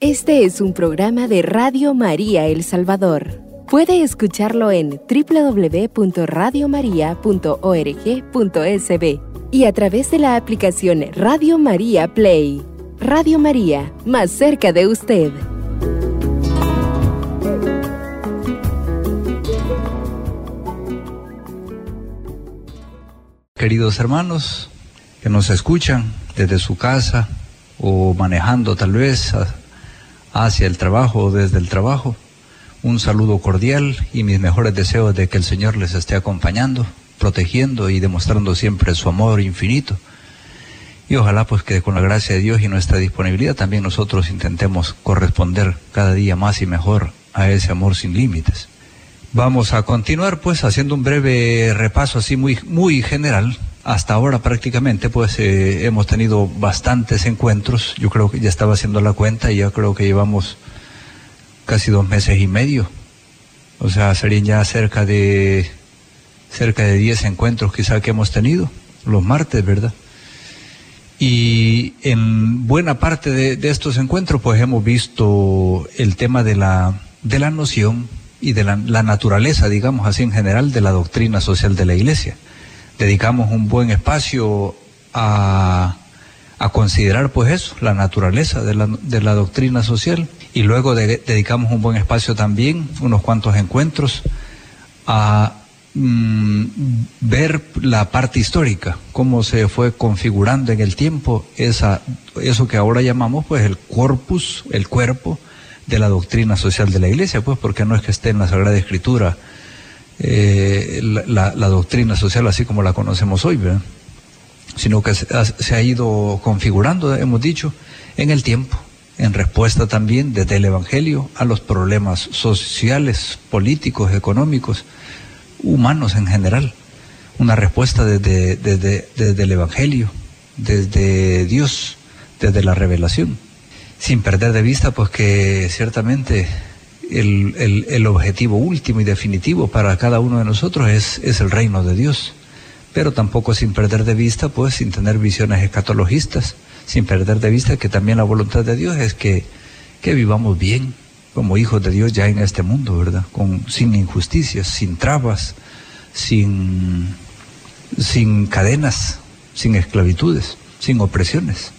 Este es un programa de Radio María El Salvador. Puede escucharlo en www.radiomaria.org.sb y a través de la aplicación Radio María Play. Radio María, más cerca de usted. Queridos hermanos que nos escuchan desde su casa o manejando tal vez hacia el trabajo o desde el trabajo, un saludo cordial y mis mejores deseos de que el Señor les esté acompañando, protegiendo y demostrando siempre su amor infinito. Y ojalá pues que con la gracia de Dios y nuestra disponibilidad también nosotros intentemos corresponder cada día más y mejor a ese amor sin límites. Vamos a continuar pues haciendo un breve repaso así muy, muy general. Hasta ahora prácticamente pues eh, hemos tenido bastantes encuentros. Yo creo que ya estaba haciendo la cuenta y ya creo que llevamos casi dos meses y medio. O sea, serían ya cerca de cerca de 10 encuentros quizá que hemos tenido, los martes, ¿verdad? Y en buena parte de, estos encuentros pues hemos visto el tema de la, de la noción y de la, la, naturaleza, digamos así en general, de la doctrina social de la Iglesia. Dedicamos un buen espacio a, a considerar pues eso, la naturaleza de la, de la doctrina social. Y luego dedicamos un buen espacio también, unos cuantos encuentros, a mm, ver la parte histórica, cómo se fue configurando en el tiempo esa, eso que ahora llamamos pues el corpus, el cuerpo de la doctrina social de la iglesia, pues porque no es que esté en la Sagrada Escritura eh, la, doctrina social así como la conocemos hoy, sino que se ha ido configurando, hemos dicho, en el tiempo en respuesta también desde el Evangelio a los problemas sociales, políticos, económicos, humanos en general. Una respuesta desde, desde, el Evangelio, desde Dios, desde la revelación. Sin perder de vista, pues que ciertamente el, el, objetivo último y definitivo para cada uno de nosotros es, es el reino de Dios. Pero tampoco sin perder de vista, pues sin tener visiones escatologistas sin perder de vista que también la voluntad de Dios es que, que vivamos bien como hijos de Dios ya en este mundo, ¿verdad? Con, sin injusticias, sin trabas, sin, sin cadenas, sin esclavitudes, sin opresiones.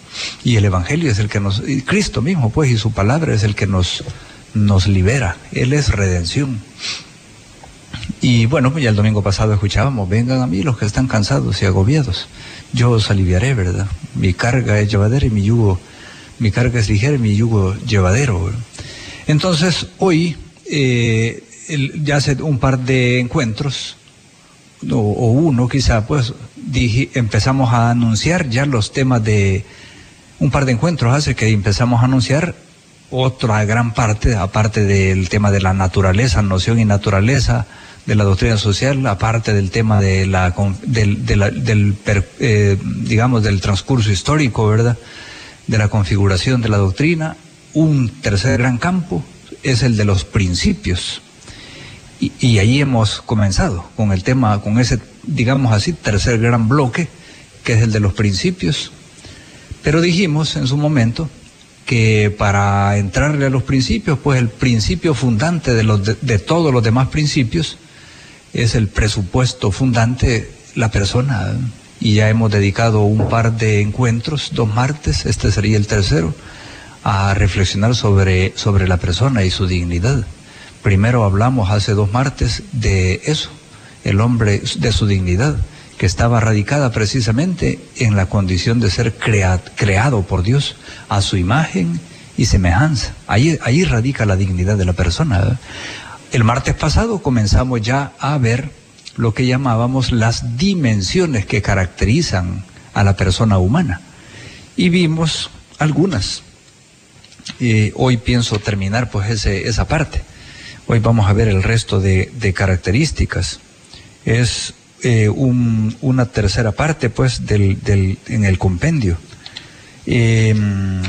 Y el Evangelio es el que nos, y Cristo mismo, pues, y su palabra es el que nos, nos libera. Él es redención. Y bueno, pues ya el domingo pasado escuchábamos, vengan a mí los que están cansados y agobiados yo os aliviaré, ¿verdad? Mi carga es llevadera y mi yugo, mi carga es ligera y mi yugo llevadero. Entonces, hoy, eh, ya hace un par de encuentros, o, uno quizá, pues empezamos a anunciar ya los temas de, un par de encuentros hace que empezamos a anunciar otra gran parte, aparte del tema de la naturaleza, noción y naturaleza, de la doctrina social, aparte del tema de la, del, del eh, digamos, del transcurso histórico, ¿verdad? De la configuración de la doctrina. Un tercer gran campo es el de los principios. Y, y ahí hemos comenzado con el tema, con ese, digamos así, tercer gran bloque, que es el de los principios. Pero dijimos en su momento que para entrarle a los principios, pues el principio fundante de, los, de todos los demás principios es el presupuesto fundante la persona. Y ya hemos dedicado un par de encuentros, dos martes, este sería el tercero, a reflexionar sobre, sobre la persona y su dignidad. Primero hablamos hace dos martes de eso, el hombre de su dignidad, que estaba radicada precisamente en la condición de ser creado por Dios a su imagen y semejanza. Ahí, ahí radica la dignidad de la persona. El martes pasado comenzamos ya a ver lo que llamábamos las dimensiones que caracterizan a la persona humana. Y vimos algunas. hoy pienso terminar pues ese, esa parte. Hoy vamos a ver el resto de, características. Es eh, una tercera parte pues del, del, en el compendio. Em,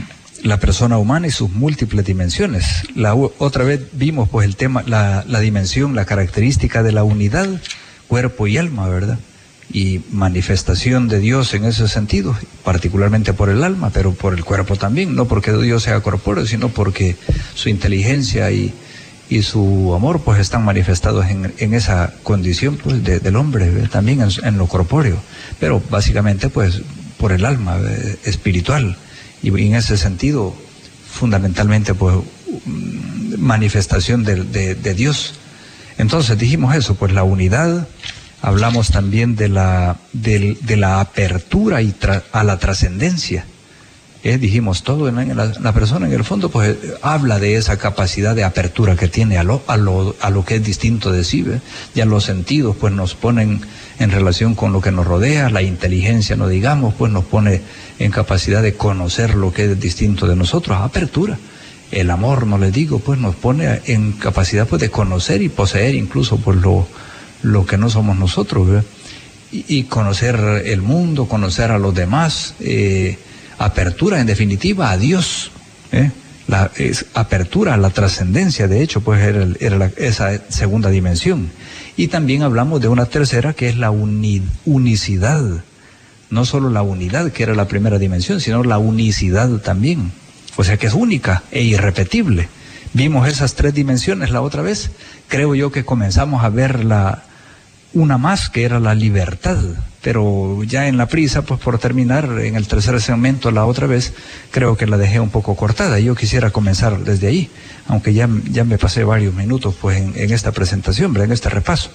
la persona humana y sus múltiples dimensiones. La otra vez vimos pues el tema, la, la dimensión, la característica de la unidad, cuerpo y alma, ¿verdad? y manifestación de Dios en ese sentido, particularmente por el alma, pero por el cuerpo también, no porque Dios sea corpóreo, sino porque su inteligencia y, y su amor pues están manifestados en, en esa condición pues del hombre, también en, lo corpóreo, pero básicamente pues por el alma espiritual y en ese sentido fundamentalmente pues manifestación de, de Dios. Entonces dijimos eso, pues la unidad, hablamos también de la, de, la apertura y a la trascendencia. Eh, dijimos todo en la, persona en el fondo pues habla de esa capacidad de apertura que tiene a lo, a lo, a lo que es distinto de sí ya los sentidos pues nos ponen en relación con lo que nos rodea la inteligencia no digamos pues nos pone en capacidad de conocer lo que es distinto de nosotros. Apertura. El amor no le digo pues nos pone en capacidad pues de conocer y poseer incluso pues lo lo que no somos nosotros, y, conocer el mundo, conocer a los demás, eh, apertura en definitiva a Dios, ¿eh? la apertura a la trascendencia, de hecho, pues era, esa segunda dimensión. Y también hablamos de una tercera que es la unicidad, no solo la unidad, que era la primera dimensión, sino la unicidad también, o sea que es única e irrepetible. Vimos esas tres dimensiones la otra vez, creo yo que comenzamos a ver la, una más que era la libertad, pero ya en la prisa, pues por terminar en el tercer segmento la otra vez, creo que la dejé un poco cortada. Yo quisiera comenzar desde ahí, aunque ya, ya me pasé varios minutos pues en, esta presentación, en este repaso.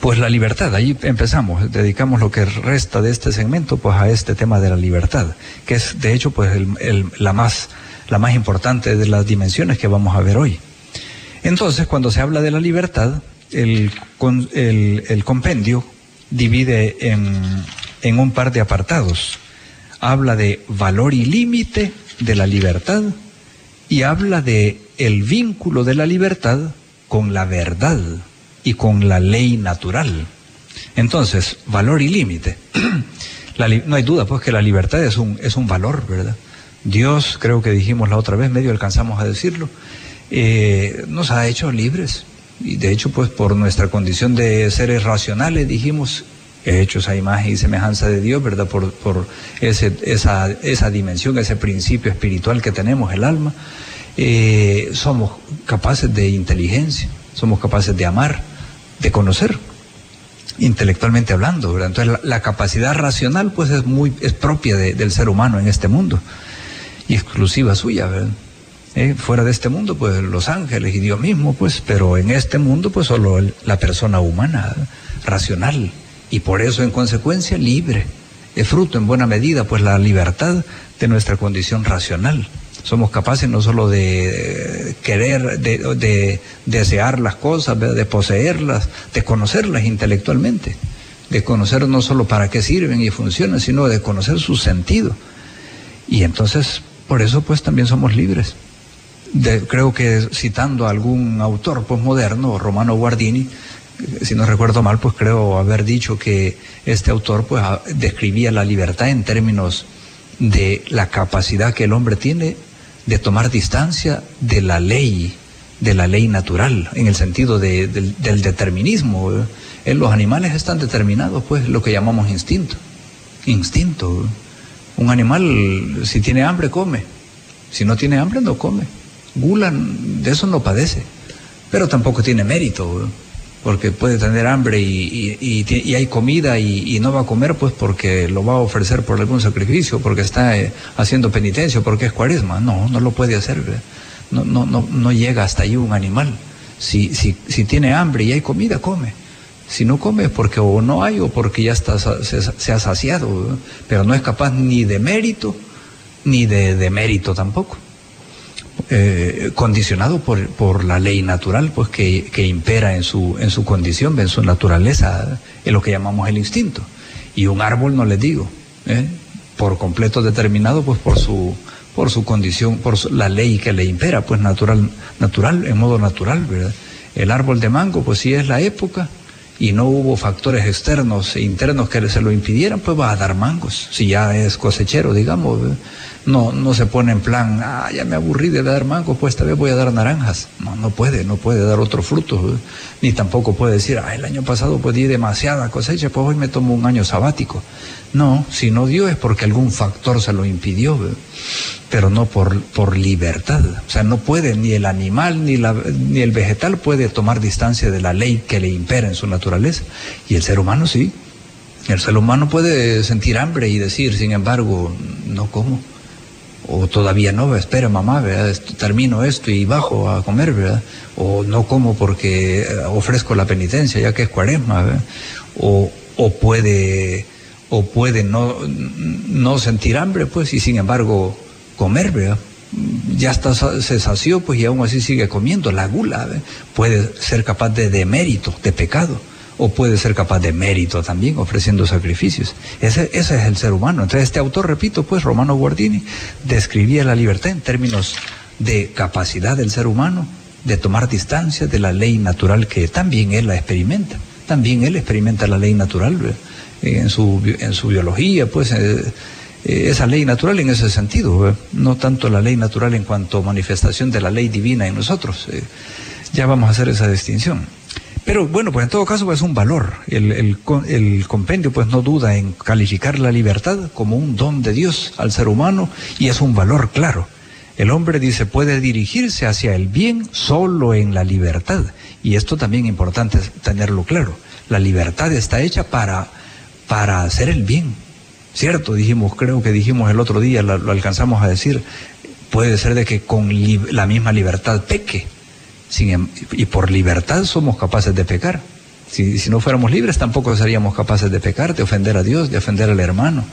Pues la libertad, ahí empezamos, dedicamos lo que resta de este segmento pues a este tema de la libertad, que es de hecho pues la, más, la más importante de las dimensiones que vamos a ver hoy. Entonces, cuando se habla de la libertad, el, el, compendio divide en, un par de apartados. Habla de valor y límite de la libertad y habla de el vínculo de la libertad con la verdad y con la ley natural. Entonces, valor y límite. no hay duda pues que la libertad es un, es un valor, ¿verdad? Dios, creo que dijimos la otra vez, medio alcanzamos a decirlo, eh, nos ha hecho libres y de hecho pues por nuestra condición de seres racionales dijimos hechos a imagen y semejanza de Dios, ¿verdad? Por, por ese, esa, esa dimensión, ese principio espiritual que tenemos, el alma, eh, somos capaces de inteligencia, somos capaces de amar, de conocer, intelectualmente hablando, ¿verdad? Entonces la, capacidad racional pues es muy, es propia del ser humano en este mundo y exclusiva suya, ¿verdad? ¿Eh? fuera de este mundo, pues los ángeles y Dios mismo, pues, pero en este mundo, pues solo la persona humana, racional, y por eso en consecuencia libre. Es fruto en buena medida, pues la libertad de nuestra condición racional. Somos capaces no solo de querer, de, desear las cosas, de poseerlas, de conocerlas intelectualmente, de conocer no solo para qué sirven y funcionan, sino de conocer su sentido. Y entonces, por eso pues también somos libres creo que citando a algún autor postmoderno, Romano Guardini, si no recuerdo mal, pues creo haber dicho que este autor pues describía la libertad en términos de la capacidad que el hombre tiene de tomar distancia de la ley, de la ley natural, en el sentido del, determinismo. En los animales están determinados, pues, lo que llamamos instinto. Instinto. Un animal, si tiene hambre, come. Si no tiene hambre, no come. Gula de eso no padece, pero tampoco tiene mérito, porque puede tener hambre y, hay comida y, no va a comer pues porque lo va a ofrecer por algún sacrificio, porque está eh, haciendo penitencia, porque es cuaresma. No, no lo puede hacer. No, no, no, no llega hasta ahí un animal. Si, si, si tiene hambre y hay comida, come. Si no come es porque o no hay o porque ya está, se, ha saciado, pero no es capaz ni de mérito ni de, de mérito tampoco. Eh, condicionado por, por, la ley natural, pues que, que, impera en su, en su condición, en su naturaleza, en lo que llamamos el instinto. Y un árbol, no les digo, ¿eh? por completo determinado, pues por su, por su condición, por la ley que le impera, pues natural, natural, en modo natural, ¿verdad? El árbol de mango, pues si es la época y no hubo factores externos e internos que se lo impidieran, pues va a dar mangos, si ya es cosechero, digamos. No, no se pone en plan, ah, ya me aburrí de dar mango, pues esta vez voy a dar naranjas. No, no puede, no puede dar otro fruto. Ni tampoco puede decir, ah, el año pasado pues di demasiada cosecha, pues hoy me tomo un año sabático. No, si no dio es porque algún factor se lo impidió, pero no por, por libertad. O sea, no puede, ni el animal ni, la, ni el vegetal puede tomar distancia de la ley que le impera en su naturaleza. Y el ser humano sí. El ser humano puede sentir hambre y decir, sin embargo, no como o todavía no, espera mamá, ¿verdad? termino esto y bajo a comer, ¿verdad? O no como porque eh, ofrezco la penitencia ya que es cuaresma. O, o puede, o puede no, no sentir hambre, pues, y sin embargo comer, ¿verdad? Ya está, se sació, pues, y aún así sigue comiendo. La gula puede ser capaz de demérito, de pecado o puede ser capaz de mérito también, ofreciendo sacrificios. Ese, ese es el ser humano. Entonces este autor, repito, pues Romano Guardini, describía la libertad en términos de capacidad del ser humano de tomar distancia de la ley natural que también él la experimenta. También él experimenta la ley natural en su, en su biología, pues eh, eh, esa ley natural en ese sentido, no tanto la ley natural en cuanto manifestación de la ley divina en nosotros. Eh, ya vamos a hacer esa distinción. Pero bueno, pues en todo caso pues, es un valor. El, el, compendio pues no duda en calificar la libertad como un don de Dios al ser humano y es un valor claro. El hombre dice puede dirigirse hacia el bien solo en la libertad. Y esto también es importante tenerlo claro. La libertad está hecha para, para hacer el bien. Cierto, dijimos, creo que dijimos el otro día, lo, lo alcanzamos a decir, puede ser de que con la misma libertad peque Em, y por libertad somos capaces de pecar. Si, no fuéramos libres tampoco seríamos capaces de pecar, de ofender a Dios, de ofender al hermano.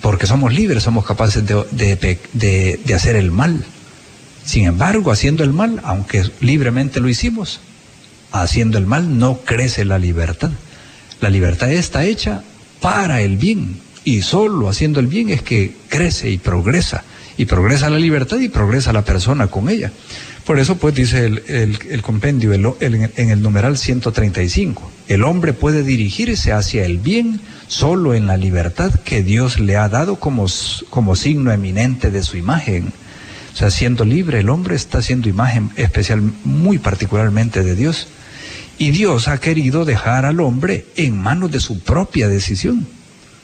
Porque somos libres, somos capaces de, de, de, hacer el mal. Sin embargo, haciendo el mal, aunque libremente lo hicimos, haciendo el mal no crece la libertad. La libertad está hecha para el bien. Y solo haciendo el bien es que crece y progresa. Y progresa la libertad y progresa la persona con ella. Por eso, pues, dice el, compendio en el numeral 135, el hombre puede dirigirse hacia el bien solo en la libertad que Dios le ha dado como, como signo eminente de su imagen. O sea, siendo libre, el hombre está siendo imagen especial, muy particularmente de Dios. Y Dios ha querido dejar al hombre en manos de su propia decisión.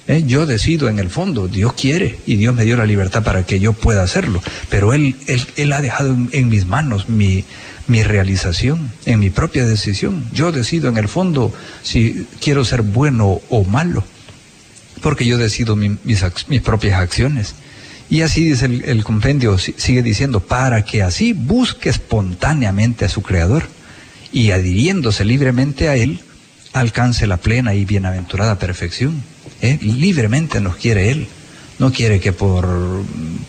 ¿Eh? Yo decido en el fondo, Dios quiere y Dios me dio la libertad para que yo pueda hacerlo, pero Él, él, ha dejado en, mis manos mi, mi, realización, en mi propia decisión. Yo decido en el fondo si quiero ser bueno o malo, porque yo decido mis, mis, propias acciones. Y así dice el, el compendio, sigue diciendo, para que así busque espontáneamente a su Creador y adhiriéndose libremente a Él, alcance la plena y bienaventurada perfección. ¿Eh? libremente nos quiere Él. No quiere que por,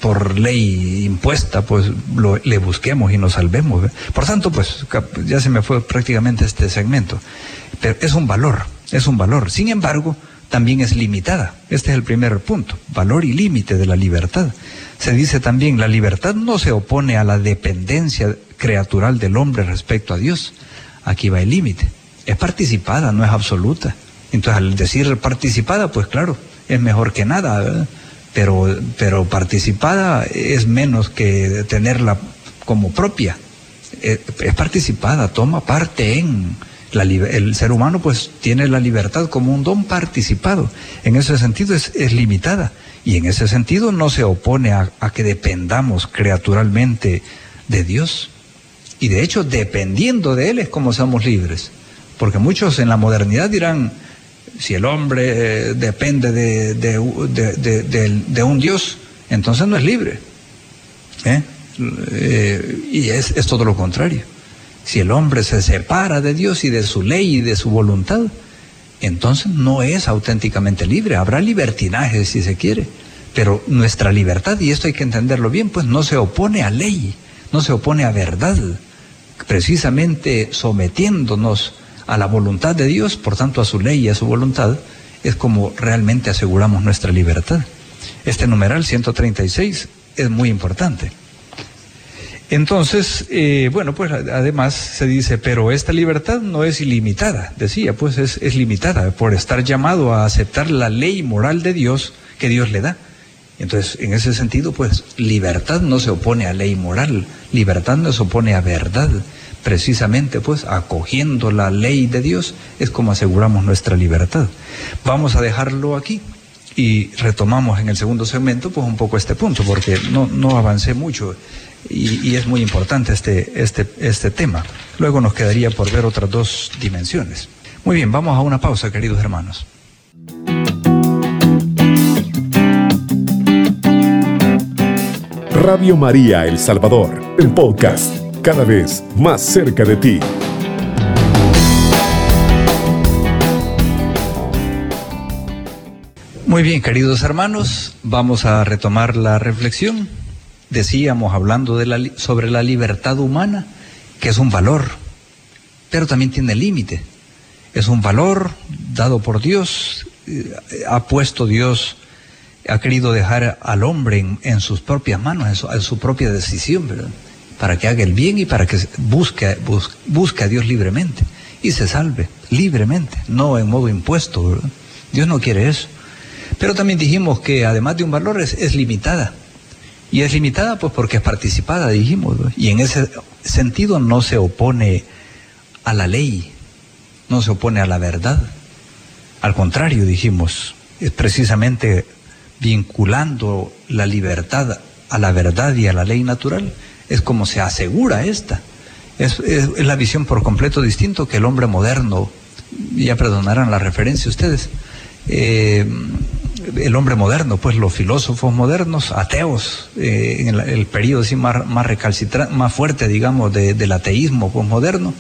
por ley impuesta pues lo, le busquemos y nos salvemos. Por tanto, pues ya se me fue prácticamente este segmento. Pero es un valor, es un valor. Sin embargo, también es limitada. Este es el primer punto, valor y límite de la libertad. Se dice también, la libertad no se opone a la dependencia creatural del hombre respecto a Dios. Aquí va el límite. Es participada, no es absoluta. Entonces, al decir participada, pues claro, es mejor que nada, pero, pero participada es menos que tenerla como propia. Es, participada, toma parte en. La, el ser humano pues tiene la libertad como un don participado. En ese sentido es, es limitada y en ese sentido no se opone a, a que dependamos creaturalmente de Dios. Y de hecho, dependiendo de Él es como somos libres. Porque muchos en la modernidad dirán, si el hombre eh, depende de, un Dios, entonces no es libre. ¿eh? Eh, y es, es, todo lo contrario. Si el hombre se separa de Dios y de su ley y de su voluntad, entonces no es auténticamente libre. Habrá libertinaje si se quiere, pero nuestra libertad, y esto hay que entenderlo bien, pues no se opone a ley, no se opone a verdad, precisamente sometiéndonos a la voluntad de Dios, por tanto a su ley y a su voluntad, es como realmente aseguramos nuestra libertad. Este numeral 136 es muy importante. Entonces, eh, bueno, pues además se dice, pero esta libertad no es ilimitada, decía, pues es, limitada por estar llamado a aceptar la ley moral de Dios que Dios le da. Entonces, en ese sentido, pues libertad no se opone a ley moral, libertad no se opone a verdad. Precisamente, pues, acogiendo la ley de Dios es como aseguramos nuestra libertad. Vamos a dejarlo aquí y retomamos en el segundo segmento, pues, un poco este punto, porque no, no avancé mucho y, es muy importante este, este, este tema. Luego nos quedaría por ver otras dos dimensiones. Muy bien, vamos a una pausa, queridos hermanos. Radio María El Salvador, el podcast, cada vez más cerca de ti. Muy bien, queridos hermanos, vamos a retomar la reflexión. Decíamos, hablando de la, sobre la libertad humana, que es un valor, pero también tiene límite. Es un valor dado por Dios, eh, ha puesto Dios ha querido dejar al hombre en, sus propias manos, en su, en su, propia decisión, ¿verdad? Para que haga el bien y para que busque, busque a Dios libremente y se salve libremente, no en modo impuesto. Dios no quiere eso. Pero también dijimos que además de un valor es, es limitada. Y es limitada pues porque es participada, dijimos. Y en ese sentido no se opone a la ley, no se opone a la verdad. Al contrario, dijimos, es precisamente vinculando la libertad a la verdad y a la ley natural, es como se asegura esta. Es, es, la visión por completo distinto que el hombre moderno, ya perdonarán la referencia ustedes, eh, el hombre moderno, pues los filósofos modernos, ateos, eh, en el, el, periodo así más, más más fuerte, digamos, de, del ateísmo posmoderno,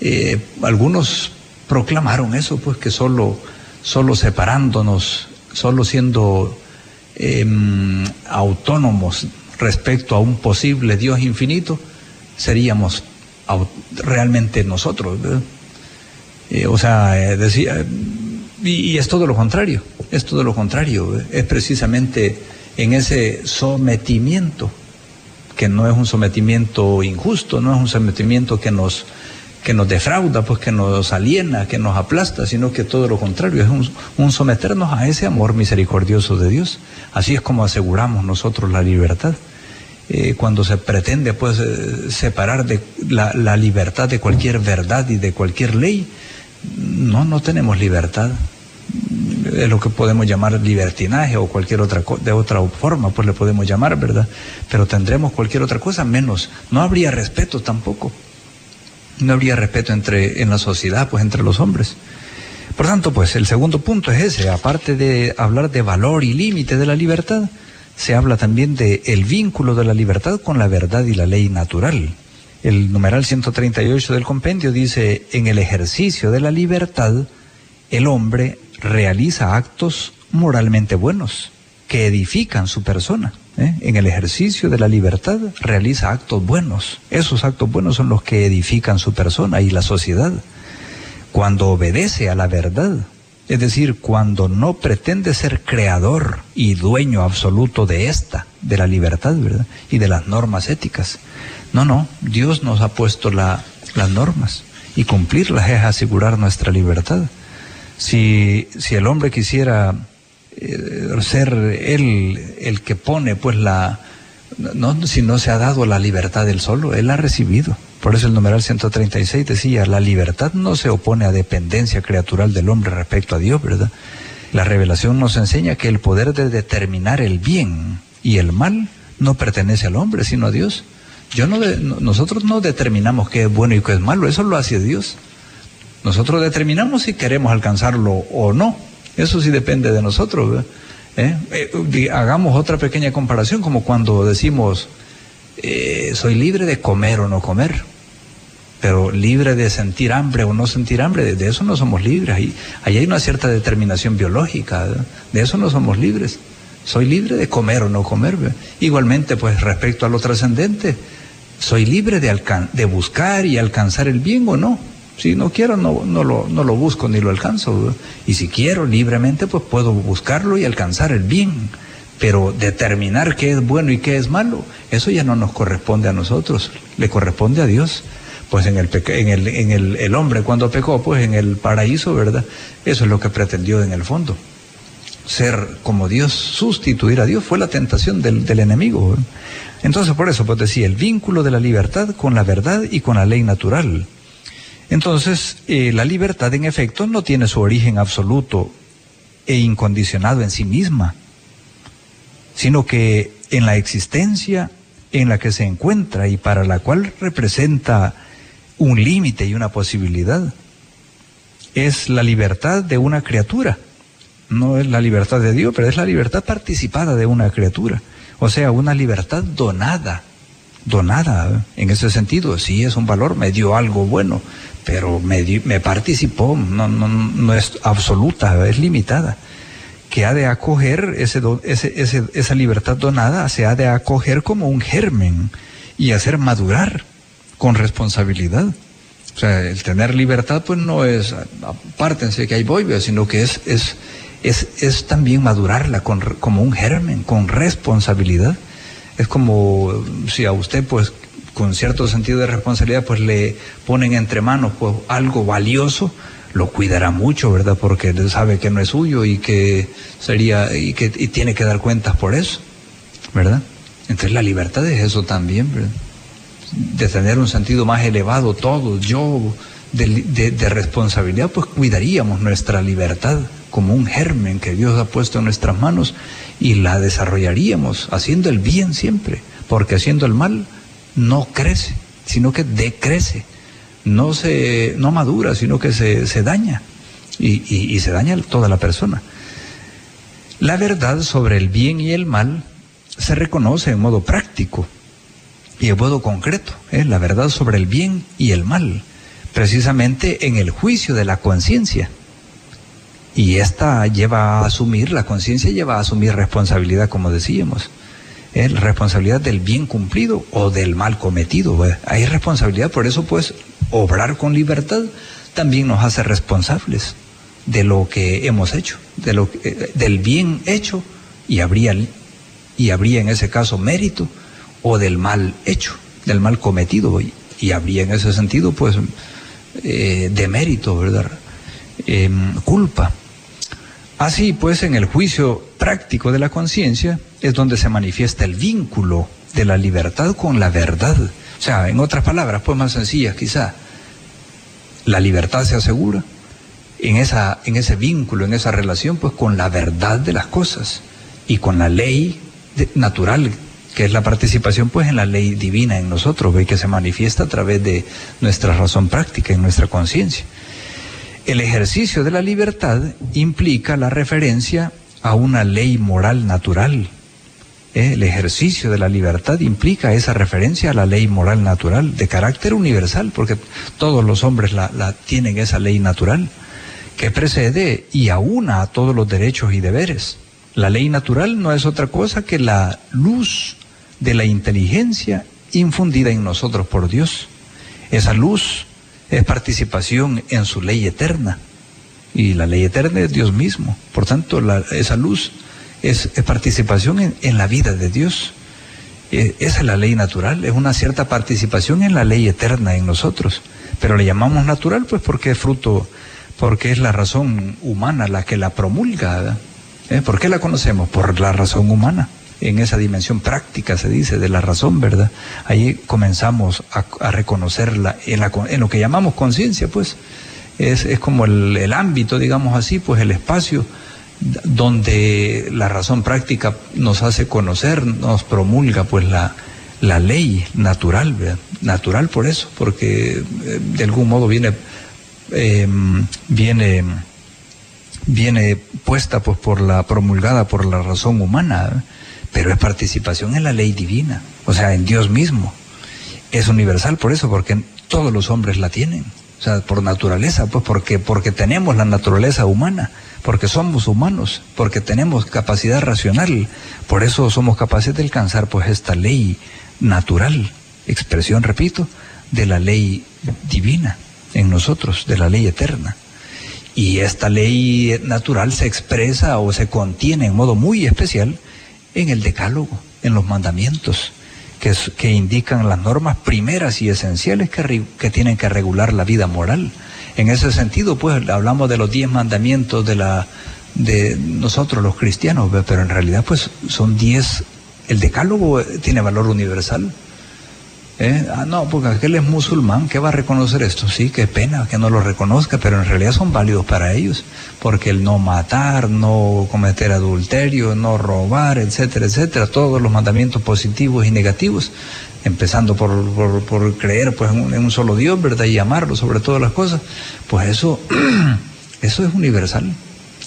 eh, algunos proclamaron eso, pues que solo, solo separándonos, solo siendo eh, autónomos respecto a un posible Dios infinito, seríamos realmente nosotros. Eh, o sea, eh, decía, y, es todo lo contrario, es todo lo contrario, es precisamente en ese sometimiento, que no es un sometimiento injusto, no es un sometimiento que nos que nos defrauda, pues que nos aliena, que nos aplasta, sino que todo lo contrario, es un, someternos a ese amor misericordioso de Dios. Así es como aseguramos nosotros la libertad. Eh, cuando se pretende pues eh, separar de la, libertad de cualquier verdad y de cualquier ley, no, no tenemos libertad. Es lo que podemos llamar libertinaje o cualquier otra de otra forma, pues le podemos llamar, ¿verdad? Pero tendremos cualquier otra cosa menos. No habría respeto tampoco no habría respeto entre, en la sociedad, pues entre los hombres. Por tanto, pues el segundo punto es ese, aparte de hablar de valor y límite de la libertad, se habla también de el vínculo de la libertad con la verdad y la ley natural. El numeral 138 del compendio dice, en el ejercicio de la libertad, el hombre realiza actos moralmente buenos que edifican su persona. ¿eh? En el ejercicio de la libertad realiza actos buenos. Esos actos buenos son los que edifican su persona y la sociedad. Cuando obedece a la verdad, es decir, cuando no pretende ser creador y dueño absoluto de esta, de la libertad, ¿verdad? Y de las normas éticas. No, no, Dios nos ha puesto la, las normas y cumplirlas es asegurar nuestra libertad. Si, si el hombre quisiera eh, ser él el que pone pues la no si no se ha dado la libertad del solo él ha recibido por eso el numeral 136 decía la libertad no se opone a dependencia creatural del hombre respecto a Dios verdad la revelación nos enseña que el poder de determinar el bien y el mal no pertenece al hombre sino a Dios yo no nosotros no determinamos qué es bueno y qué es malo eso lo hace Dios nosotros determinamos si queremos alcanzarlo o no eso sí depende de nosotros. ¿Eh? Eh, hagamos otra pequeña comparación, como cuando decimos, eh, soy libre de comer o no comer, pero libre de sentir hambre o no sentir hambre, de eso no somos libres. Ahí, hay una cierta determinación biológica, ¿verdad? de eso no somos libres. Soy libre de comer o no comer. Igualmente, pues respecto a lo trascendente, soy libre de, de buscar y alcanzar el bien o no. Si no quiero, no, lo, no lo busco ni lo alcanzo. Y si quiero libremente, pues puedo buscarlo y alcanzar el bien. Pero determinar qué es bueno y qué es malo, eso ya no nos corresponde a nosotros, le corresponde a Dios. Pues en el, en el, en el, hombre cuando pecó, pues en el paraíso, ¿verdad? Eso es lo que pretendió en el fondo. ser como Dios, sustituir a Dios, fue la tentación del, del enemigo. Entonces, por eso, pues decía, el vínculo de la libertad con la verdad y con la ley natural. Entonces, eh, la libertad en efecto no tiene su origen absoluto e incondicionado en sí misma, sino que en la existencia en la que se encuentra y para la cual representa un límite y una posibilidad. Es la libertad de una criatura. No es la libertad de Dios, pero es la libertad participada de una criatura. O sea, una libertad donada. Donada, en ese sentido, sí es un valor, me dio algo bueno, pero me, me participó, no, no, no es absoluta, es limitada que ha de acoger ese, esa libertad donada, se ha de acoger como un germen y hacer madurar con responsabilidad. O sea, el tener libertad pues no es, apártense que ahí voy, sino que es, es, es, es también madurarla con, como un germen, con responsabilidad. Es como si a usted pues con cierto sentido de responsabilidad pues le ponen entre manos pues algo valioso, lo cuidará mucho, ¿verdad? Porque él sabe que no es suyo y que sería y que y tiene que dar cuentas por eso, ¿verdad? Entonces la libertad es eso también, ¿verdad? De tener un sentido más elevado todos, yo de, responsabilidad, pues cuidaríamos nuestra libertad como un germen que Dios ha puesto en nuestras manos y la desarrollaríamos haciendo el bien siempre, porque haciendo el mal no crece, sino que decrece no se no madura, sino que se, se daña y, y, se daña toda la persona. La verdad sobre el bien y el mal se reconoce en modo práctico y en modo concreto, ¿eh? la verdad sobre el bien y el mal, precisamente en el juicio de la conciencia. Y esta lleva a asumir, la conciencia lleva a asumir responsabilidad, como decíamos. ¿eh? responsabilidad del bien cumplido o del mal cometido. Hay responsabilidad, por eso pues obrar con libertad también nos hace responsables de lo que hemos hecho, de lo eh, del bien hecho y habría y habría en ese caso mérito o del mal hecho, del mal cometido y, habría en ese sentido pues eh, de mérito, ¿verdad? Em, culpa. Así pues en el juicio práctico de la conciencia es donde se manifiesta el vínculo de la libertad con la verdad. O sea, en otras palabras, pues más sencillas quizá, la libertad se asegura en, esa, en ese vínculo, en esa relación, pues con la verdad de las cosas y con la ley natural, que es la participación pues en la ley divina en nosotros, ¿ve? que se manifiesta a través de nuestra razón práctica, en nuestra conciencia. El ejercicio de la libertad implica la referencia a una ley moral natural. El ejercicio de la libertad implica esa referencia a la ley moral natural de carácter universal, porque todos los hombres la, tienen esa ley natural que precede y aúna a todos los derechos y deberes. La ley natural no es otra cosa que la luz de la inteligencia infundida en nosotros por Dios. Esa luz es participación en su ley eterna. Y la ley eterna es Dios mismo. Por tanto, esa luz es, participación en, la vida de Dios. Eh, esa es la ley natural, es una cierta participación en la ley eterna en nosotros. Pero le llamamos natural pues porque es fruto, porque es la razón humana la que la promulga. ¿Eh? ¿Por qué la conocemos? Por la razón humana. En esa dimensión práctica se dice de la razón, ¿verdad? Ahí comenzamos a, reconocerla en, la, en lo que llamamos conciencia, pues. Es, es como el, el ámbito, digamos así, pues el espacio donde la razón práctica nos hace conocer, nos promulga pues la, la ley natural, natural por eso, porque eh, de algún modo viene, em, viene, viene puesta pues por la promulgada por la razón humana, pero es participación en la ley divina, o sea, en Dios mismo. Es universal por eso, porque todos los hombres la tienen, o sea, por naturaleza, pues porque, porque tenemos la naturaleza humana porque somos humanos, porque tenemos capacidad racional, por eso somos capaces de alcanzar pues esta ley natural, expresión, repito, de la ley divina en nosotros, de la ley eterna. Y esta ley natural se expresa o se contiene en modo muy especial en el decálogo, en los mandamientos, que, indican las normas primeras y esenciales que, que tienen que regular la vida moral en ese sentido, pues hablamos de los diez mandamientos de la, de nosotros los cristianos, pero en realidad pues son diez, el decálogo tiene valor universal. ¿Eh? Ah, no, porque aquel es musulmán, ¿qué va a reconocer esto? Sí, qué pena que no lo reconozca, pero en realidad son válidos para ellos, porque el no matar, no cometer adulterio, no robar, etcétera, etcétera, todos los mandamientos positivos y negativos, empezando por, por, creer pues, en un, en un, solo Dios, ¿verdad? Y amarlo sobre todas las cosas, pues eso, eso es universal,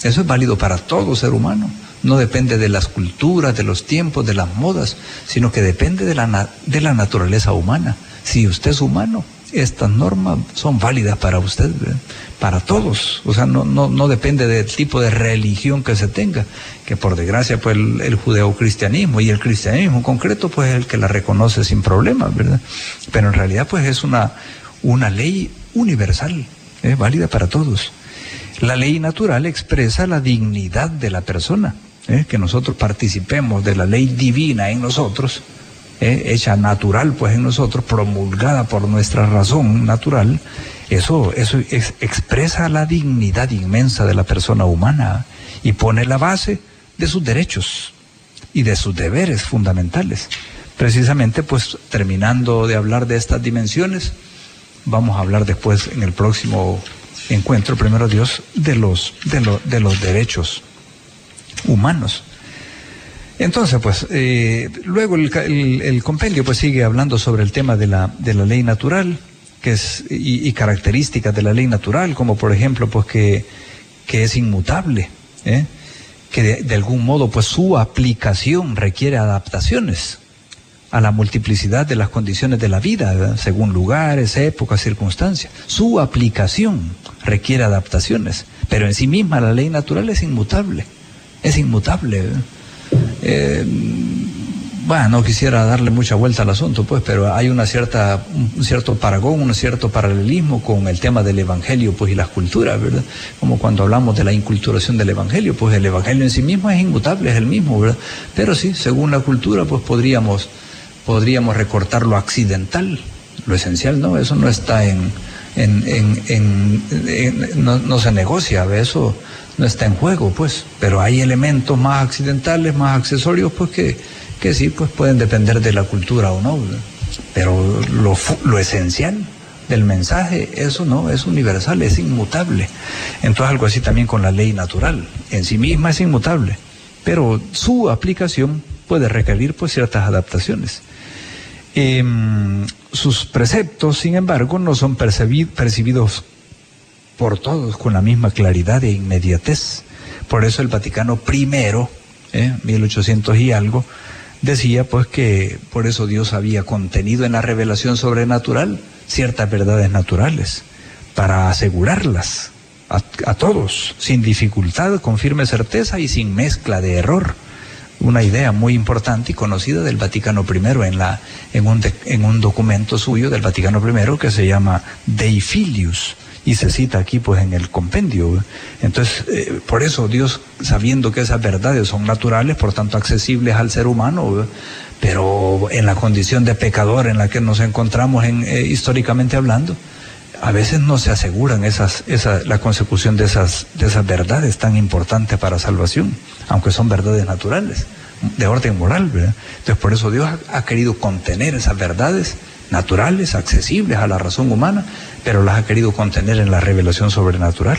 eso es válido para todo ser humano no depende de las culturas, de los tiempos, de las modas, sino que depende de la, de la naturaleza humana. Si usted es humano, estas normas son válidas para usted, para todos. O sea, no, no, no depende del tipo de religión que se tenga, que por desgracia, pues el, el judeocristianismo y el cristianismo en concreto, pues es el que la reconoce sin problemas, ¿verdad? Pero en realidad, pues es una, una ley universal, es válida para todos. La ley natural expresa la dignidad de la persona ¿eh? que nosotros participemos de la ley divina en nosotros, ¿eh? hecha natural pues en nosotros, promulgada por nuestra razón natural, eso, eso expresa la dignidad inmensa de la persona humana y pone la base de sus derechos y de sus deberes fundamentales. Precisamente pues terminando de hablar de estas dimensiones, vamos a hablar después en el próximo encuentro, primero Dios, de los, de, de los derechos humanos. Entonces, pues, eh, luego el, compendio pues sigue hablando sobre el tema de la, de la ley natural, que es, y, características de la ley natural, como por ejemplo, pues que, que es inmutable, ¿eh? que de, de, algún modo, pues su aplicación requiere adaptaciones a la multiplicidad de las condiciones de la vida, según lugares, épocas, circunstancias. Su aplicación requiere adaptaciones, pero en sí misma la ley natural es inmutable es inmutable. Eh, bueno, no quisiera darle mucha vuelta al asunto, pues, pero hay una cierta, un cierto paragón, un cierto paralelismo con el tema del evangelio, pues, y las culturas, ¿verdad? Como cuando hablamos de la inculturación del evangelio, pues el evangelio en sí mismo es inmutable, es el mismo, ¿verdad? Pero sí, según la cultura, pues podríamos, podríamos recortar lo accidental, lo esencial, ¿no? Eso no está en, en, en, no, no, se negocia, eso no está en juego, pues, pero hay elementos más accidentales, más accesorios, pues que, que sí, pues pueden depender de la cultura o no, pero lo, lo esencial del mensaje, eso no, es universal, es inmutable. Entonces algo así también con la ley natural, en sí misma es inmutable, pero su aplicación puede requerir pues ciertas adaptaciones. Eh, sus preceptos, sin embargo, no son percibidos por todos con la misma claridad e inmediatez. Por eso el Vaticano primero, ¿eh? 1800 y algo, decía pues que por eso Dios había contenido en la revelación sobrenatural ciertas verdades naturales, para asegurarlas a, todos, sin dificultad, con firme certeza y sin mezcla de error una idea muy importante y conocida del Vaticano I en, un, en un documento suyo del Vaticano I que se llama Dei Filius, y se cita aquí pues en el compendio. Entonces, eh, por eso Dios, sabiendo que esas verdades son naturales, por tanto accesibles al ser humano, pero en la condición de pecador en la que nos encontramos en, eh, históricamente hablando, a veces no se aseguran esas, esa, la consecución de esas, de esas verdades tan importantes para salvación, aunque son verdades naturales, de orden moral. Entonces por eso Dios ha querido contener esas verdades naturales, accesibles a la razón humana, pero las ha querido contener en la revelación sobrenatural.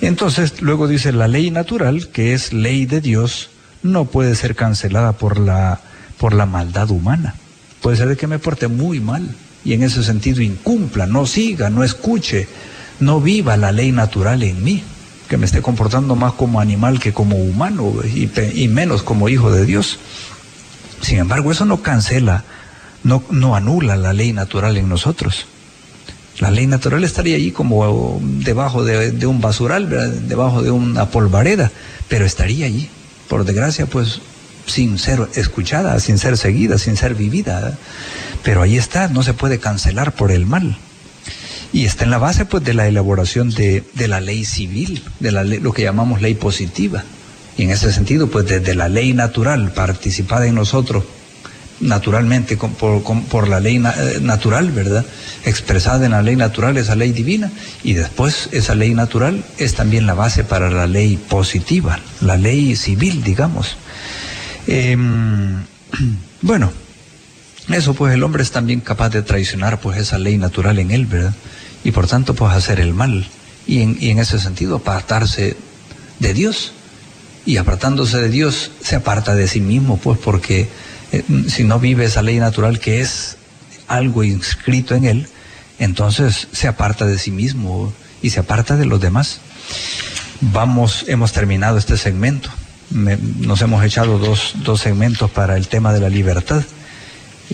Entonces, luego dice, la ley natural, que es ley de Dios, no puede ser cancelada por la, por la maldad humana. Puede ser que me porte muy mal y en ese sentido incumpla, no siga, no escuche, no viva la ley natural en mí, que me esté comportando más como animal que como humano y, y menos como hijo de Dios. Sin embargo, eso no cancela no, no anula la ley natural en nosotros. La ley natural estaría allí como debajo de, un basural, debajo de una polvareda, pero estaría allí. Por desgracia, pues sin ser escuchada, sin ser seguida, sin ser vivida. Pero ahí está, no se puede cancelar por el mal. Y está en la base pues de la elaboración de, la ley civil, de la lo que llamamos ley positiva. Y en ese sentido, pues desde la ley natural participada en nosotros naturalmente por, la ley eh, natural, ¿verdad? expresada en la ley natural, esa ley divina, y después esa ley natural es también la base para la ley positiva, la ley civil, digamos. Em, bueno, eso pues el hombre es también capaz de traicionar pues esa ley natural en él, ¿verdad? Y por tanto pues hacer el mal. Y en, y en ese sentido apartarse de Dios. Y apartándose de Dios se aparta de sí mismo, pues porque eh, si no vive esa ley natural que es algo inscrito en él, entonces se aparta de sí mismo y se aparta de los demás. Vamos, hemos terminado este segmento. nos hemos echado dos, dos segmentos para el tema de la libertad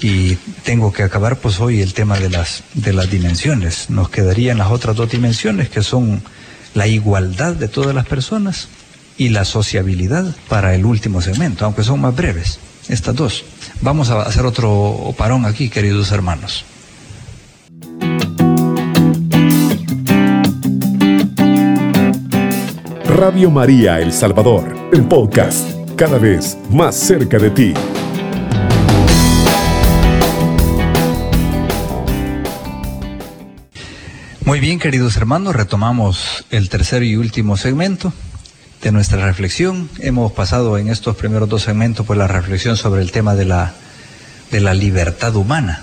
y tengo que acabar pues hoy el tema de las, de las dimensiones. Nos quedarían las otras dos dimensiones que son la igualdad de todas las personas y la sociabilidad para el último segmento, aunque son más breves, estas dos. Vamos a hacer otro parón aquí, queridos hermanos. Radio María El Salvador, el podcast, cada vez más cerca de ti. Muy bien, queridos hermanos, retomamos el tercer y último segmento de nuestra reflexión. Hemos pasado en estos primeros dos segmentos por la reflexión sobre el tema de la, de la libertad humana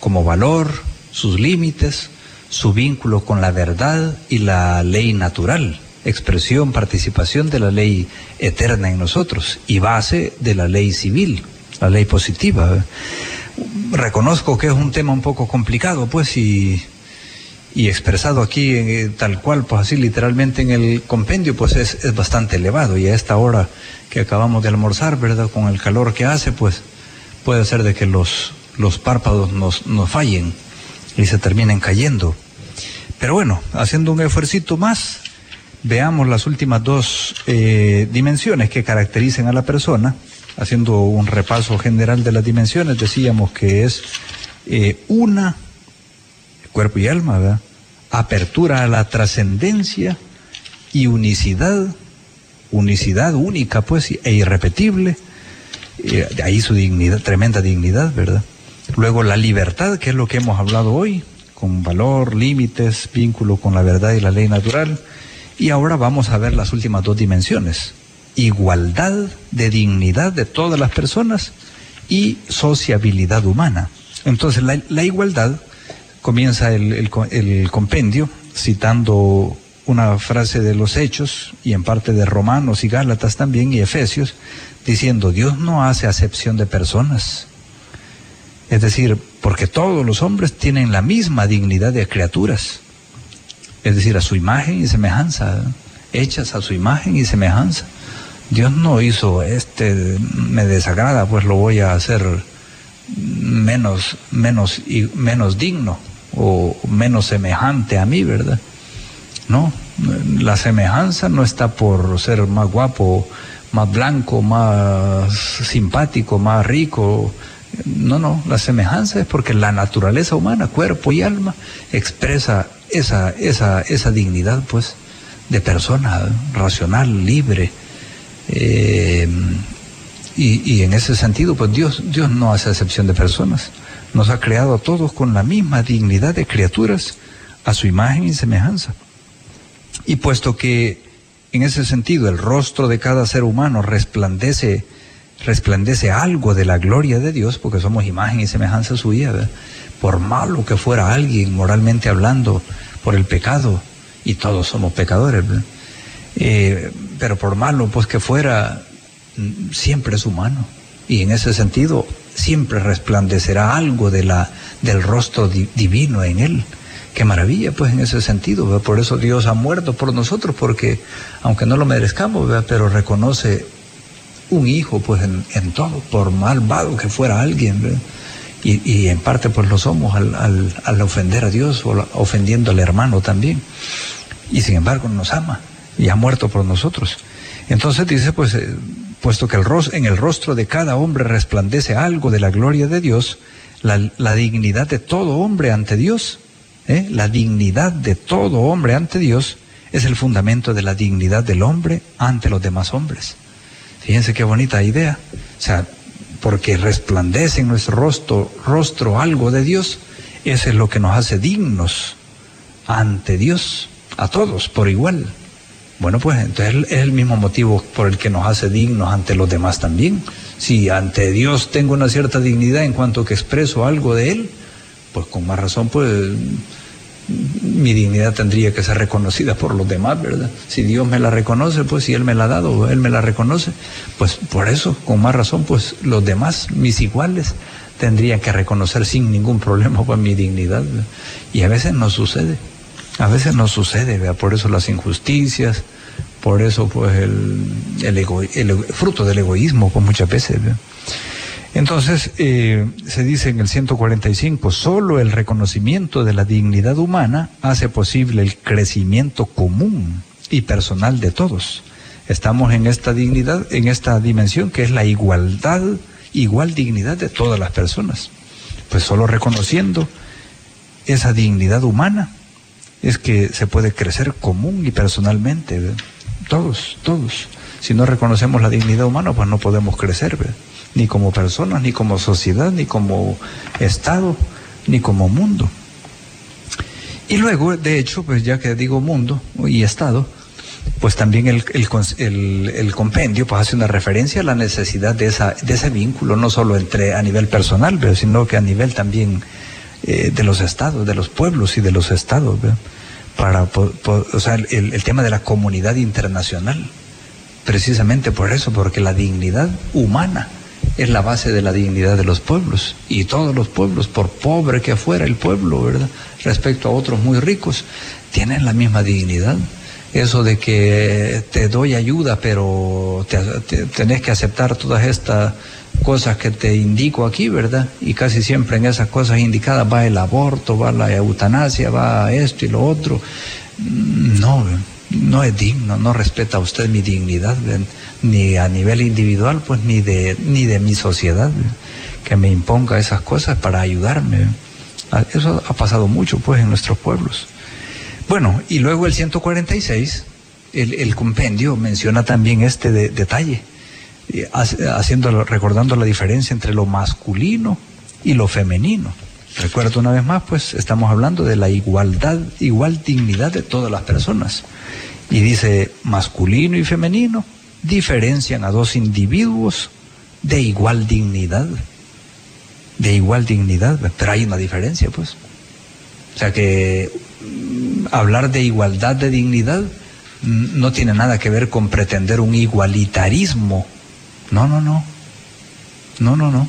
como valor, sus límites, su vínculo con la verdad y la ley natural, expresión, participación de la ley eterna en nosotros y base de la ley civil, la ley positiva. Reconozco que es un tema un poco complicado, pues, y y expresado aquí eh, tal cual, pues así literalmente en el compendio, pues es, es, bastante elevado. Y a esta hora que acabamos de almorzar, ¿verdad? Con el calor que hace, pues puede ser de que los, los párpados nos, nos fallen y se terminen cayendo. Pero bueno, haciendo un esfuerzo más, veamos las últimas dos eh, dimensiones que caracterizan a la persona. Haciendo un repaso general de las dimensiones, decíamos que es eh, una cuerpo y alma, ¿verdad? Apertura a la trascendencia y unicidad, unicidad única, pues, e irrepetible. de ahí su dignidad, tremenda dignidad, ¿verdad? Luego la libertad, que es lo que hemos hablado hoy, con valor, límites, vínculo con la verdad y la ley natural. Y ahora vamos a ver las últimas dos dimensiones. Igualdad de dignidad de todas las personas y sociabilidad humana. Entonces la igualdad comienza el, compendio citando una frase de los Hechos y en parte de Romanos y Gálatas también y Efesios, diciendo, Dios no hace acepción de personas. Es decir, porque todos los hombres tienen la misma dignidad de criaturas. Es decir, a su imagen y semejanza, hechas a su imagen y semejanza. Dios no hizo este, me desagrada, pues lo voy a hacer menos, menos, y menos digno o menos semejante a mí, ¿verdad? No, la semejanza no está por ser más guapo, más blanco, más simpático, más rico. No, no, la semejanza es porque la naturaleza humana, cuerpo y alma, expresa esa, esa, esa dignidad, pues, de persona racional, libre. Eh, y, y, en ese sentido, pues Dios, Dios no hace excepción de personas nos ha creado a todos con la misma dignidad de criaturas, a su imagen y semejanza. Y puesto que en ese sentido el rostro de cada ser humano resplandece, resplandece algo de la gloria de Dios, porque somos imagen y semejanza suya, por malo que fuera alguien moralmente hablando, por el pecado, y todos somos pecadores, eh, pero por malo pues que fuera, mm, siempre es humano. Y en ese sentido, siempre resplandecerá algo de la, del rostro divino en él. Qué maravilla, pues en ese sentido, por eso Dios ha muerto por nosotros, porque aunque no lo merezcamos, pero reconoce un hijo, pues en, todo, por malvado que fuera alguien, y, y, en parte pues lo somos al, al, al ofender a Dios o ofendiendo al hermano también, y sin embargo nos ama y ha muerto por nosotros. Entonces dice, pues eh, puesto que el en el rostro de cada hombre resplandece algo de la gloria de Dios, la, dignidad de todo hombre ante Dios, ¿eh? la dignidad de todo hombre ante Dios es el fundamento de la dignidad del hombre ante los demás hombres. Fíjense qué bonita idea. O sea, porque resplandece en nuestro rostro, rostro algo de Dios, Eso es lo que nos hace dignos ante Dios, a todos, por igual. Bueno, pues entonces es el mismo motivo por el que nos hace dignos ante los demás también. Si ante Dios tengo una cierta dignidad en cuanto que expreso algo de Él, pues con más razón, pues mi dignidad tendría que ser reconocida por los demás, ¿verdad? Si Dios me la reconoce, pues si Él me la ha dado, Él me la reconoce, pues por eso, con más razón, pues los demás, mis iguales, tendrían que reconocer sin ningún problema pues mi dignidad. Y a veces no sucede, a veces no sucede. Por eso las injusticias, por eso pues el, el, fruto del egoísmo, pues muchas veces. Entonces, eh, se dice en el 145, solo el reconocimiento de la dignidad humana hace posible el crecimiento común y personal de todos. Estamos en esta dignidad, en esta dimensión que es la igualdad, igual dignidad de todas las personas. Pues solo reconociendo esa dignidad humana es que se puede crecer común y personalmente. Todos, todos. Si no reconocemos la dignidad humana, pues no podemos crecer. ni como personas, ni como sociedad, ni como Estado, ni como mundo. Y luego, de hecho, pues ya que digo mundo y Estado, pues también el, compendio pues hace una referencia a la necesidad de, esa, de ese vínculo, no solo entre a nivel personal, pero sino que a nivel también eh, de los estados, de los pueblos y de los estados, para, o sea, el, el tema de la comunidad internacional, precisamente por eso, porque la dignidad humana es la base de la dignidad de los pueblos. Y todos los pueblos, por pobre que fuera el pueblo, ¿verdad? Respecto a otros muy ricos, tienen la misma dignidad. Eso de que te doy ayuda, pero tenés que aceptar todas estas cosas que te indico aquí, ¿verdad? Y casi siempre en esas cosas indicadas va el aborto, va la eutanasia, va esto y lo otro. No, no es digno, no respeta usted mi dignidad, ni a nivel individual, pues ni de, ni de mi sociedad, que me imponga esas cosas para ayudarme. Ah, eso ha pasado mucho, pues, en nuestros pueblos. Bueno, y luego el 146, el, el compendio menciona también este detalle, haciendo, recordando la diferencia entre lo masculino y lo femenino. Recuerdo una vez más, pues estamos hablando de la igualdad, igual dignidad de todas las personas. Y dice, masculino y femenino diferencian a dos individuos de igual dignidad. De igual dignidad, pero hay una diferencia, pues. O sea que mm, hablar de igualdad de dignidad mm, no tiene nada que ver con pretender un igualitarismo. No, no, no. No, no, no.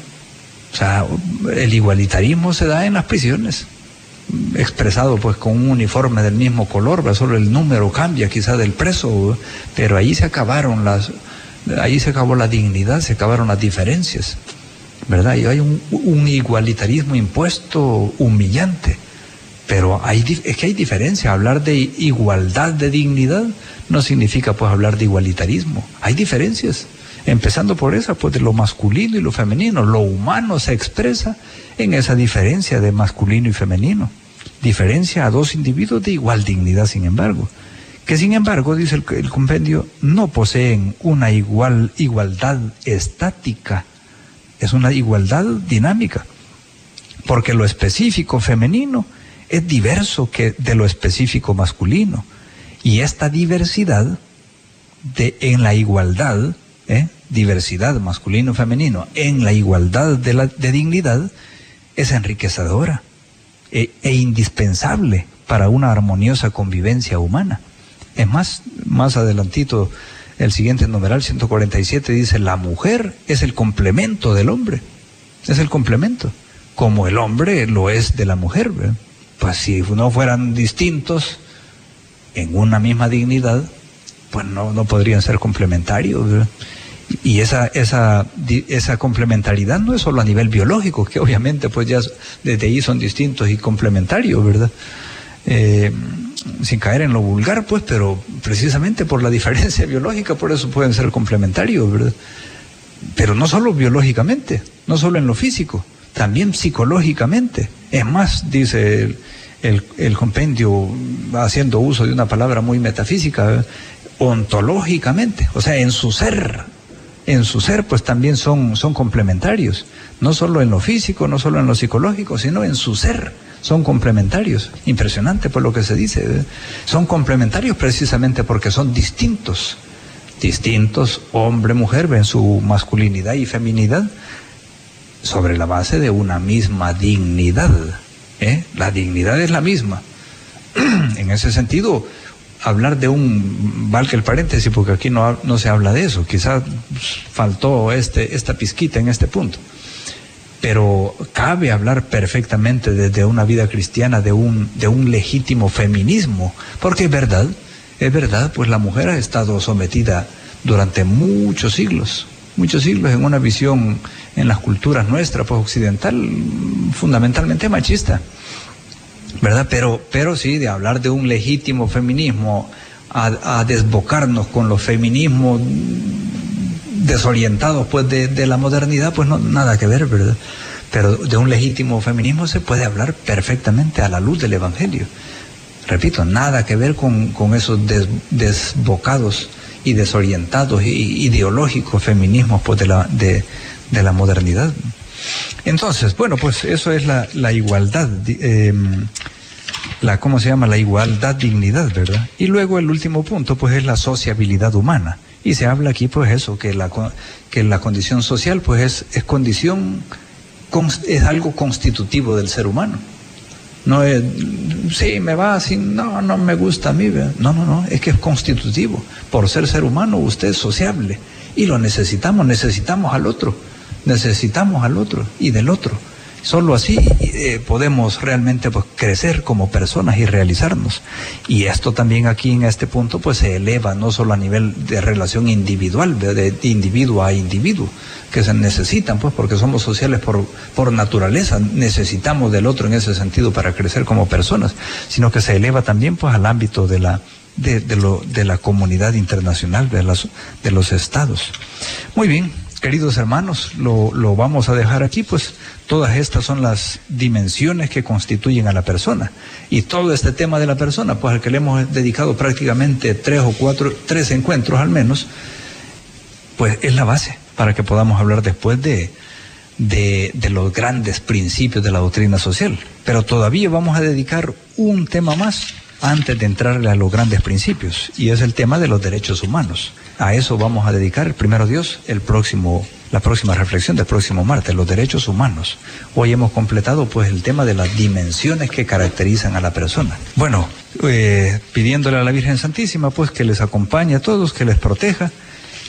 O sea, el igualitarismo se da en las prisiones, expresado pues con un uniforme del mismo color, solo el número cambia quizá del preso, pero ahí se acabaron las, ahí se acabó la dignidad, se acabaron las diferencias, ¿verdad? Y hay un, igualitarismo impuesto humillante, pero hay, es que hay diferencia, hablar de igualdad de dignidad no significa pues hablar de igualitarismo, hay diferencias. Empezando por esa, pues de lo masculino y lo femenino. Lo humano se expresa en esa diferencia de masculino y femenino. Diferencia a dos individuos de igual dignidad, sin embargo. Que sin embargo, dice el, el compendio, no poseen una igual igualdad estática. Es una igualdad dinámica. Porque lo específico femenino es diverso que de lo específico masculino. Y esta diversidad de, en la igualdad ¿eh? diversidad masculino-femenino en la igualdad de, la, de dignidad es enriquecedora e, e, indispensable para una armoniosa convivencia humana. Es más, más adelantito, el siguiente numeral 147 dice, la mujer es el complemento del hombre, es el complemento, como el hombre lo es de la mujer. Pues si no fueran distintos en una misma dignidad, pues no, no podrían ser complementarios. Y esa, esa, esa complementariedad no es solo a nivel biológico, que obviamente pues ya desde ahí son distintos y complementarios, ¿verdad? Eh, sin caer en lo vulgar, pues, pero precisamente por la diferencia biológica, por eso pueden ser complementarios, ¿verdad? Pero no solo biológicamente, no solo en lo físico, también psicológicamente. Es más, dice el, el, el compendio, haciendo uso de una palabra muy metafísica, ontológicamente, o sea, en su ser, en su ser, pues también son, son complementarios, no solo en lo físico, no solo en lo psicológico, sino en su ser, son complementarios. Impresionante por lo que se dice. ¿eh? Son complementarios precisamente porque son distintos. Distintos, hombre, mujer, ven su masculinidad y feminidad sobre la base de una misma dignidad. ¿eh? La dignidad es la misma. en ese sentido, hablar de un, valga el paréntesis, porque aquí no, no se habla de eso, quizás faltó este, esta pizquita en este punto. Pero cabe hablar perfectamente desde una vida cristiana de un, de un legítimo feminismo, porque es verdad, es verdad, pues la mujer ha estado sometida durante muchos siglos, muchos siglos en una visión en las culturas nuestras, pues occidental, fundamentalmente machista. ¿Verdad? Pero, pero sí, de hablar de un legítimo feminismo a, desbocarnos con los feminismos desorientados pues de, la modernidad, pues no, nada que ver, ¿verdad? Pero de un legítimo feminismo se puede hablar perfectamente a la luz del Evangelio. Repito, nada que ver con, esos desbocados y desorientados ideológicos feminismos pues de la, de, de la modernidad. Entonces, bueno, pues eso es la, igualdad, eh, la, ¿cómo se llama? La igualdad, dignidad, ¿verdad? Y luego el último punto, pues es la sociabilidad humana. Y se habla aquí, pues eso, que la, que la condición social, pues es, es condición, es algo constitutivo del ser humano. No es, sí, me va así, no, no me gusta a mí. ¿verdad? No, no, no, es que es constitutivo. Por ser ser humano, usted es sociable. Y lo necesitamos, necesitamos al otro necesitamos al otro y del otro. Solo así eh, podemos realmente pues, crecer como personas y realizarnos. Y esto también aquí en este punto pues se eleva no solo a nivel de relación individual, de, individuo a individuo, que se necesitan pues porque somos sociales por, por naturaleza, necesitamos del otro en ese sentido para crecer como personas, sino que se eleva también pues al ámbito de la, de, de, lo, de la comunidad internacional, de, las, de los estados. Muy bien, queridos hermanos, lo, lo, vamos a dejar aquí, pues todas estas son las dimensiones que constituyen a la persona. Y todo este tema de la persona, pues al que le hemos dedicado prácticamente tres o cuatro, tres encuentros al menos, pues es la base para que podamos hablar después de, de, de los grandes principios de la doctrina social. Pero todavía vamos a dedicar un tema más antes de entrarle a los grandes principios, y es el tema de los derechos humanos. A eso vamos a dedicar, primero Dios, el próximo, la próxima reflexión del próximo martes, los derechos humanos. Hoy hemos completado pues el tema de las dimensiones que caracterizan a la persona. Bueno, eh, pidiéndole a la Virgen Santísima pues que les acompañe a todos, que les proteja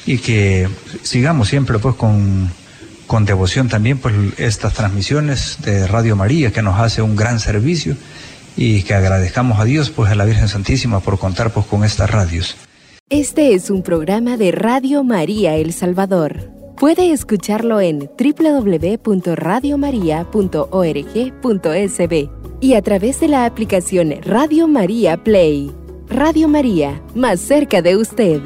y que sigamos siempre pues con, con devoción también pues estas transmisiones de Radio María que nos hace un gran servicio y que agradezcamos a Dios, pues a la Virgen Santísima por contar pues con estas radios. Este es un programa de Radio María El Salvador. Puede escucharlo en www.radiomaria.org.sb y a través de la aplicación Radio María Play. Radio María, más cerca de usted.